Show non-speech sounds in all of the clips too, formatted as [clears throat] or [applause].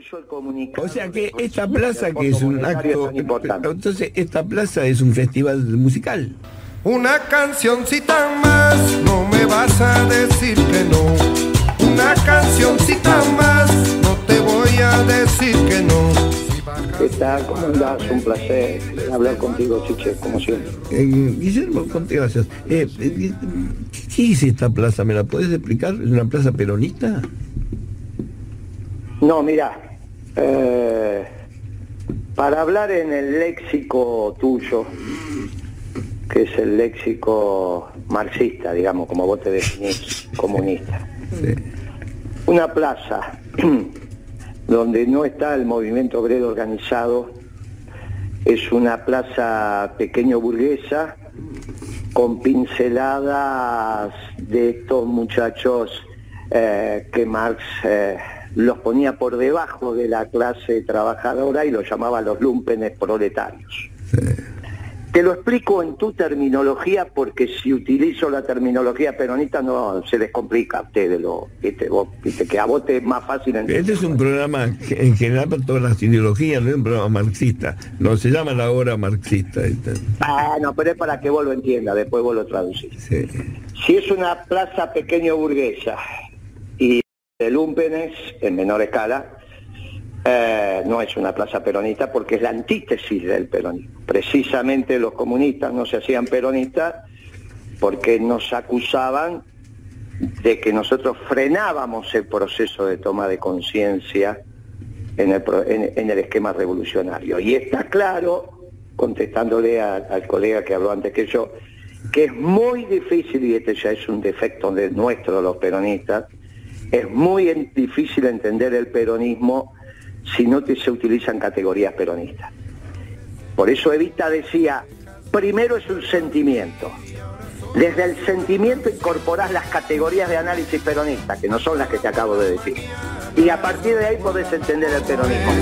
eso el comunicado. O sea que esta plaza que es un acto entonces esta plaza es un festival musical. Una cancioncita más, no me vas a decir que no. Una cancioncita más, no te voy a decir que no. ¿Qué tal? ¿Cómo andás? Un placer hablar contigo, Chiche, como siempre. Eh, Guillermo, gracias. Eh, eh, ¿Qué es esta plaza? ¿Me la puedes explicar? ¿Es una plaza peronista? No, mira, eh, para hablar en el léxico tuyo, que es el léxico marxista, digamos, como vos te definís, comunista. Una plaza [clears throat] donde no está el movimiento obrero organizado, es una plaza pequeño burguesa con pinceladas de estos muchachos eh, que Marx eh, los ponía por debajo de la clase trabajadora y los llamaba los lumpenes proletarios. Te lo explico en tu terminología porque si utilizo la terminología peronista no se les complica a ustedes, lo, ¿viste? Vos, ¿viste? que a vos te es más fácil entender. Este es un programa en general para todas las ideologías, no es un programa marxista, no se llama la hora marxista. Ah, no, pero es para que vos lo entiendas, después vos lo traducís. Si es una plaza pequeño burguesa de lumpenes en menor escala, eh, no es una plaza peronista porque es la antítesis del peronismo. Precisamente los comunistas no se hacían peronistas porque nos acusaban de que nosotros frenábamos el proceso de toma de conciencia en el, esquema revolucionario. Y está claro, contestándole al colega que habló antes que yo, que es muy difícil, y este ya es un defecto de nuestro, los peronistas, es muy difícil entender el peronismo si no se utilizan categorías peronistas. Por eso Evita decía, primero es un sentimiento. Desde el sentimiento incorporás las categorías de análisis peronista, que no son las que te acabo de decir. Y a partir de ahí podés entender el peronismo.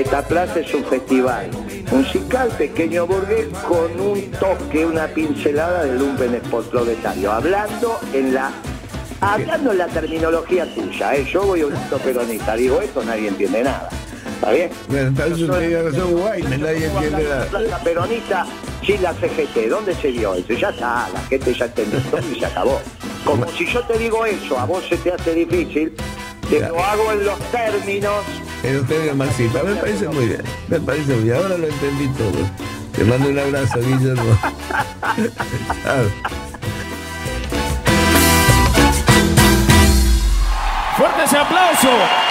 Esta plaza es un festival musical pequeño burgués con un toque, una pincelada de lumpen proletario, hablando en la hablando en la terminología tuya, ¿eh? yo voy a un acto peronista, digo esto, nadie entiende nada. ¿Está bien? Guay, nadie entiende nada. La peronista sin la CGT, ¿dónde se dio eso? Ya está, la gente ya entendió y se acabó. Como si yo te digo eso, a vos se te hace difícil, te lo hago en los términos en los términos marxistas. Me parece muy bien, me parece muy bien. Ahora lo entendí todo. Te mando un abrazo, Guillermo. Fuerte ese aplauso.